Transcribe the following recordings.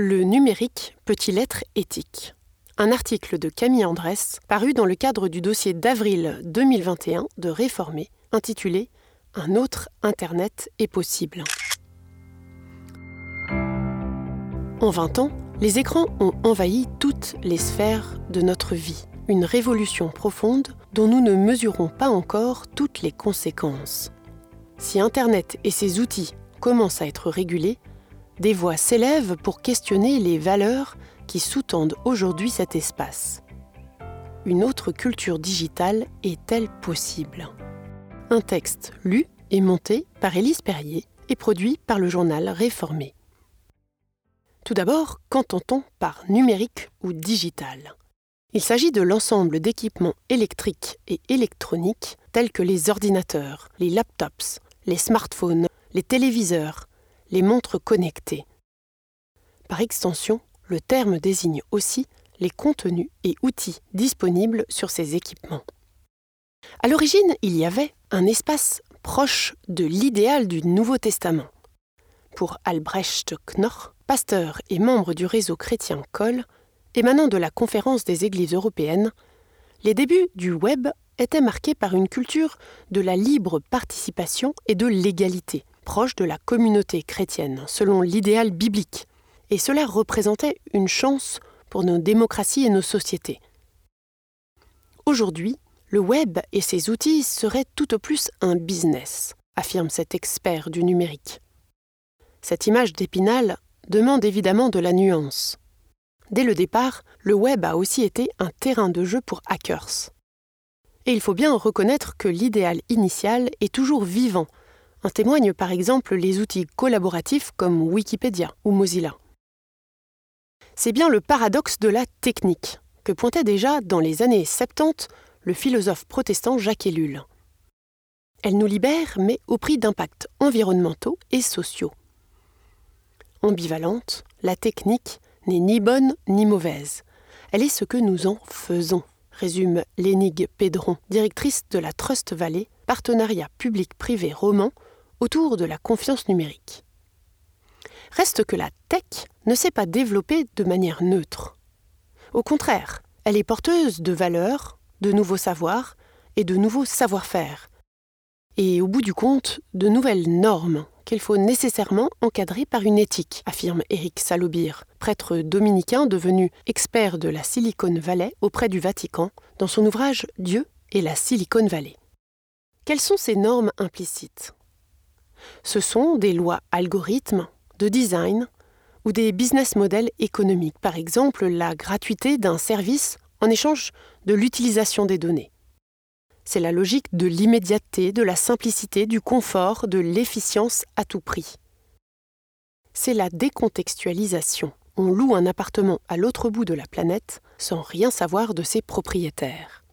Le numérique peut-il être éthique? Un article de Camille Andrès paru dans le cadre du dossier d'avril 2021 de Réformer, intitulé Un autre Internet est possible. En 20 ans, les écrans ont envahi toutes les sphères de notre vie, une révolution profonde dont nous ne mesurons pas encore toutes les conséquences. Si Internet et ses outils commencent à être régulés, des voix s'élèvent pour questionner les valeurs qui sous-tendent aujourd'hui cet espace. Une autre culture digitale est-elle possible? Un texte lu et monté par Élise Perrier et produit par le journal Réformé. Tout d'abord, qu'entend-on par numérique ou digital? Il s'agit de l'ensemble d'équipements électriques et électroniques tels que les ordinateurs, les laptops, les smartphones, les téléviseurs, les montres connectées. Par extension, le terme désigne aussi les contenus et outils disponibles sur ces équipements. À l'origine, il y avait un espace proche de l'idéal du Nouveau Testament. Pour Albrecht Knorr, pasteur et membre du réseau chrétien Col, émanant de la Conférence des Églises européennes, les débuts du web étaient marqués par une culture de la libre participation et de l'égalité, proche de la communauté chrétienne, selon l'idéal biblique, et cela représentait une chance pour nos démocraties et nos sociétés. Aujourd'hui, le web et ses outils seraient tout au plus un business, affirme cet expert du numérique. Cette image d'épinal demande évidemment de la nuance. Dès le départ, le web a aussi été un terrain de jeu pour hackers. Et il faut bien reconnaître que l'idéal initial est toujours vivant en témoignent par exemple les outils collaboratifs comme Wikipédia ou Mozilla. C'est bien le paradoxe de la technique que pointait déjà dans les années 70 le philosophe protestant Jacques Ellul. Elle nous libère, mais au prix d'impacts environnementaux et sociaux. Ambivalente, la technique n'est ni bonne ni mauvaise. Elle est ce que nous en faisons, résume Lénigue Pédron, directrice de la Trust Valley, partenariat public-privé roman autour de la confiance numérique. Reste que la tech ne s'est pas développée de manière neutre. Au contraire, elle est porteuse de valeurs, de nouveaux savoirs et de nouveaux savoir-faire. Et au bout du compte, de nouvelles normes qu'il faut nécessairement encadrer par une éthique, affirme Éric Salobir, prêtre dominicain devenu expert de la Silicon Valley auprès du Vatican, dans son ouvrage Dieu et la Silicon Valley. Quelles sont ces normes implicites? Ce sont des lois algorithmes, de design ou des business models économiques, par exemple la gratuité d'un service en échange de l'utilisation des données. C'est la logique de l'immédiateté, de la simplicité, du confort, de l'efficience à tout prix. C'est la décontextualisation. On loue un appartement à l'autre bout de la planète sans rien savoir de ses propriétaires.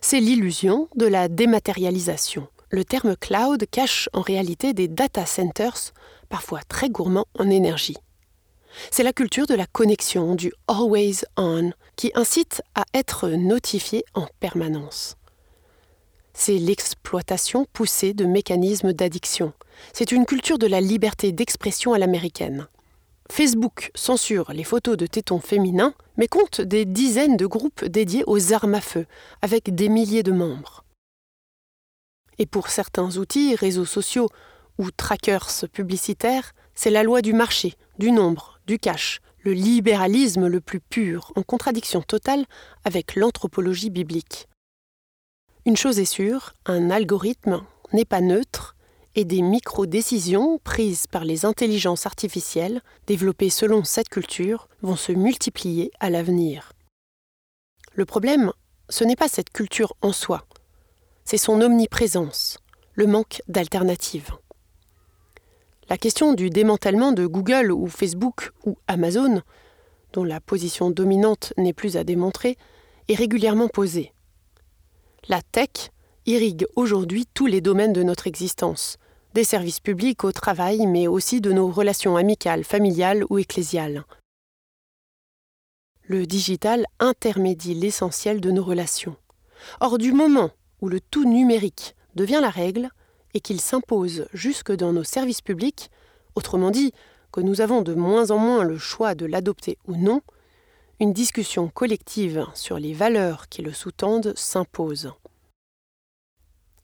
C'est l'illusion de la dématérialisation le terme cloud cache en réalité des data centers, parfois très gourmands en énergie. C'est la culture de la connexion, du always on, qui incite à être notifié en permanence. C'est l'exploitation poussée de mécanismes d'addiction. C'est une culture de la liberté d'expression à l'américaine. Facebook censure les photos de tétons féminins, mais compte des dizaines de groupes dédiés aux armes à feu, avec des milliers de membres. Et pour certains outils, réseaux sociaux ou trackers publicitaires, c'est la loi du marché, du nombre, du cash, le libéralisme le plus pur, en contradiction totale avec l'anthropologie biblique. Une chose est sûre, un algorithme n'est pas neutre et des micro-décisions prises par les intelligences artificielles, développées selon cette culture, vont se multiplier à l'avenir. Le problème, ce n'est pas cette culture en soi, c'est son omniprésence, le manque d'alternatives. La question du démantèlement de Google ou Facebook ou Amazon, dont la position dominante n'est plus à démontrer, est régulièrement posée. La tech irrigue aujourd'hui tous les domaines de notre existence, des services publics au travail, mais aussi de nos relations amicales, familiales ou ecclésiales. Le digital intermédie l'essentiel de nos relations. Or, du moment où le tout numérique devient la règle et qu'il s'impose jusque dans nos services publics, autrement dit, que nous avons de moins en moins le choix de l'adopter ou non, une discussion collective sur les valeurs qui le sous-tendent s'impose.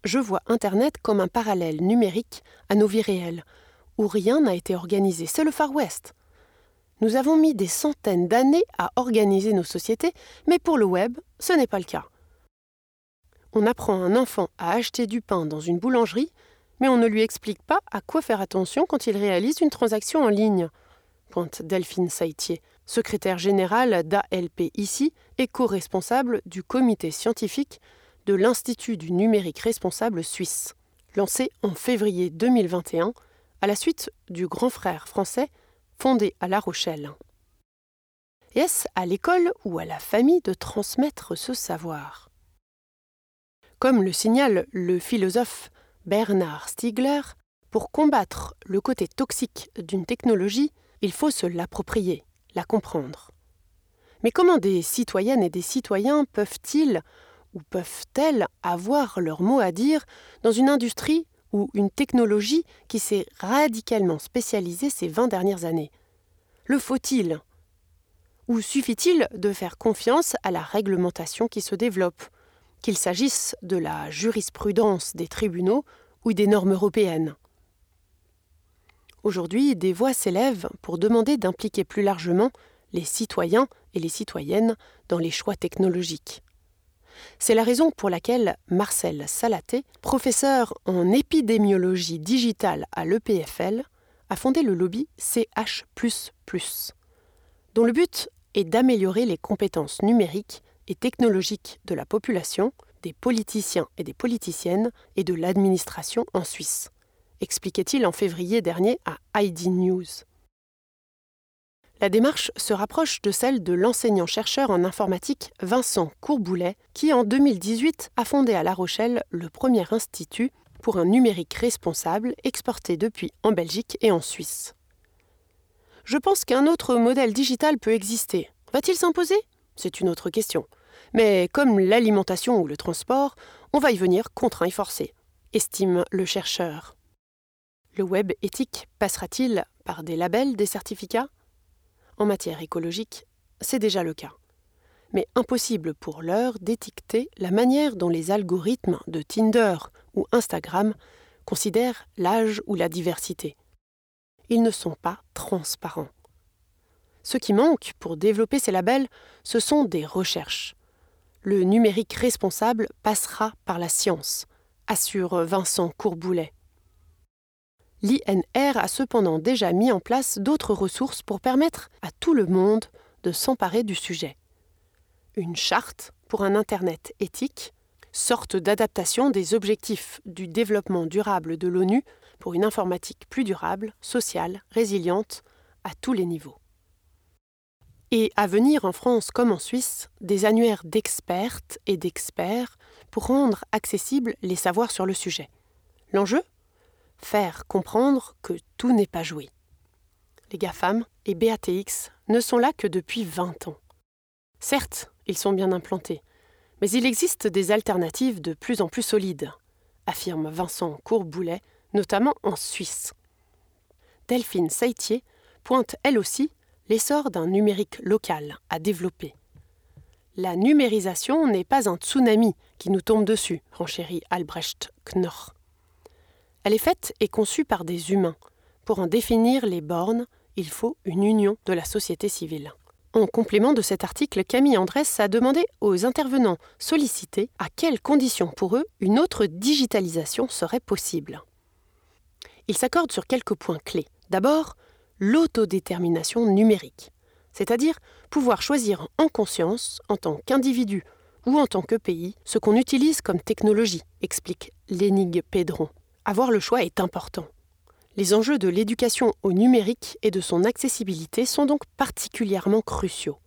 Je vois Internet comme un parallèle numérique à nos vies réelles, où rien n'a été organisé. C'est le Far West. Nous avons mis des centaines d'années à organiser nos sociétés, mais pour le web, ce n'est pas le cas. On apprend un enfant à acheter du pain dans une boulangerie, mais on ne lui explique pas à quoi faire attention quand il réalise une transaction en ligne, pointe Delphine Saïtier, secrétaire générale d'ALP ici et co-responsable du comité scientifique de l'Institut du numérique responsable suisse, lancé en février 2021 à la suite du grand frère français fondé à La Rochelle. est-ce à l'école ou à la famille de transmettre ce savoir? Comme le signale le philosophe Bernard Stiegler, pour combattre le côté toxique d'une technologie, il faut se l'approprier, la comprendre. Mais comment des citoyennes et des citoyens peuvent-ils ou peuvent-elles avoir leur mot à dire dans une industrie ou une technologie qui s'est radicalement spécialisée ces vingt dernières années? Le faut-il? Ou suffit-il de faire confiance à la réglementation qui se développe, qu'il s'agisse de la jurisprudence des tribunaux ou des normes européennes Aujourd'hui, des voix s'élèvent pour demander d'impliquer plus largement les citoyens et les citoyennes dans les choix technologiques. C'est la raison pour laquelle Marcel Salaté, professeur en épidémiologie digitale à l'EPFL, a fondé le lobby CH, dont le but est d'améliorer les compétences numériques et technologiques de la population, des politiciens et des politiciennes et de l'administration en Suisse, expliquait-il en février dernier à ID News. La démarche se rapproche de celle de l'enseignant-chercheur en informatique Vincent Courboulet, qui en 2018 a fondé à La Rochelle le premier institut pour un numérique responsable exporté depuis en Belgique et en Suisse. Je pense qu'un autre modèle digital peut exister. Va-t-il s'imposer? C'est une autre question. Mais comme l'alimentation ou le transport, on va y venir contraint et forcé, estime le chercheur. Le web éthique passera-t-il par des labels, des certificats? En matière écologique, c'est déjà le cas. Mais impossible pour l'heure d'étiqueter la manière dont les algorithmes de Tinder ou Instagram considèrent l'âge ou la diversité. Ils ne sont pas transparents. Ce qui manque pour développer ces labels, ce sont des recherches. Le numérique responsable passera par la science, assure Vincent Courboulet. L'INR a cependant déjà mis en place d'autres ressources pour permettre à tout le monde de s'emparer du sujet. Une charte pour un Internet éthique, sorte d'adaptation des objectifs du développement durable de l'ONU pour une informatique plus durable, sociale, résiliente, à tous les niveaux. Et à venir en France comme en Suisse, des annuaires d'expertes et d'experts pour rendre accessibles les savoirs sur le sujet. L'enjeu? Faire comprendre que tout n'est pas joué. Les GAFAM et BATX ne sont là que depuis 20 ans. Certes, ils sont bien implantés, mais il existe des alternatives de plus en plus solides, affirme Vincent Courboulet, notamment en Suisse. Delphine Saitier pointe elle aussi l'essor d'un numérique local à développer. La numérisation n'est pas un tsunami qui nous tombe dessus, renchérit Albrecht Knorr. Elle est faite et conçue par des humains. Pour en définir les bornes, il faut une union de la société civile. En complément de cet article, Camille Andrès a demandé aux intervenants sollicités à quelles conditions pour eux une autre digitalisation serait possible. Ils s'accordent sur quelques points clés. D'abord, l'autodétermination numérique, c'est-à-dire pouvoir choisir en conscience, en tant qu'individu ou en tant que pays, ce qu'on utilise comme technologie, explique Lénigue Pédron. Avoir le choix est important. Les enjeux de l'éducation au numérique et de son accessibilité sont donc particulièrement cruciaux.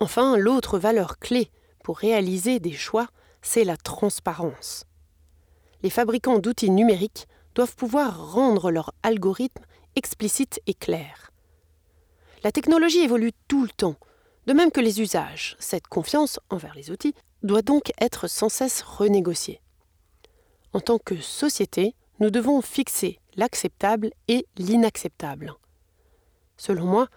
Enfin, l'autre valeur clé pour réaliser des choix, c'est la transparence. Les fabricants d'outils numériques doivent pouvoir rendre leurs algorithmes explicites et clairs. La technologie évolue tout le temps, de même que les usages. Cette confiance envers les outils doit donc être sans cesse renégociée. En tant que société, nous devons fixer l'acceptable et l'inacceptable. Selon moi,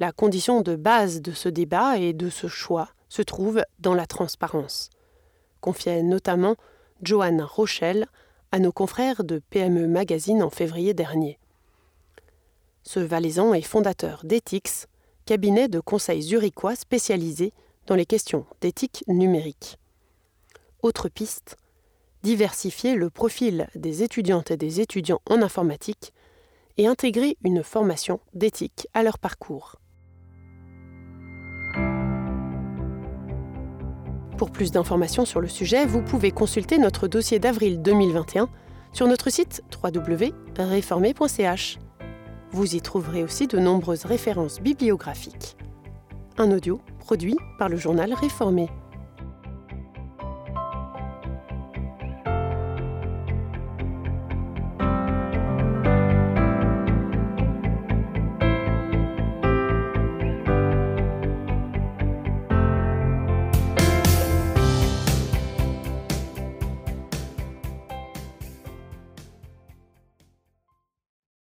la condition de base de ce débat et de ce choix se trouve dans la transparence, confiait notamment Joanne Rochelle à nos confrères de PME Magazine en février dernier. Ce Valaisan est fondateur d'Ethix, cabinet de conseil zurichois spécialisé dans les questions d'éthique numérique. Autre piste, diversifier le profil des étudiantes et des étudiants en informatique et intégrer une formation d'éthique à leur parcours. Pour plus d'informations sur le sujet, vous pouvez consulter notre dossier d'avril 2021 sur notre site www.reformé.ch. Vous y trouverez aussi de nombreuses références bibliographiques. Un audio produit par le journal Réformé.